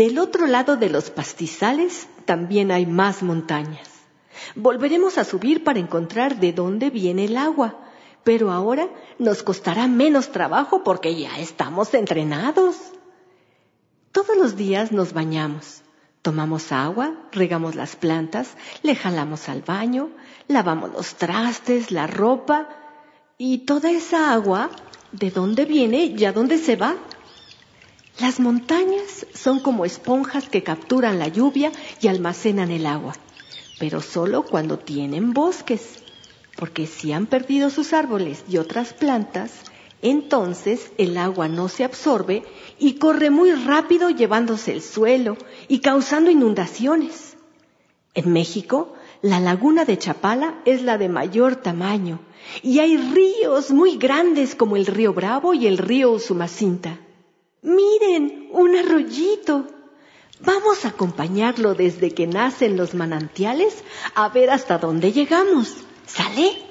Del otro lado de los pastizales también hay más montañas. Volveremos a subir para encontrar de dónde viene el agua, pero ahora nos costará menos trabajo porque ya estamos entrenados. Todos los días nos bañamos. Tomamos agua, regamos las plantas, le jalamos al baño, lavamos los trastes, la ropa y toda esa agua, ¿de dónde viene y a dónde se va? Las montañas son como esponjas que capturan la lluvia y almacenan el agua, pero solo cuando tienen bosques, porque si han perdido sus árboles y otras plantas, entonces el agua no se absorbe y corre muy rápido llevándose el suelo y causando inundaciones. En México, la laguna de Chapala es la de mayor tamaño y hay ríos muy grandes como el río Bravo y el río Usumacinta. Miren, un arroyito. Vamos a acompañarlo desde que nacen los manantiales a ver hasta dónde llegamos. ¿Sale?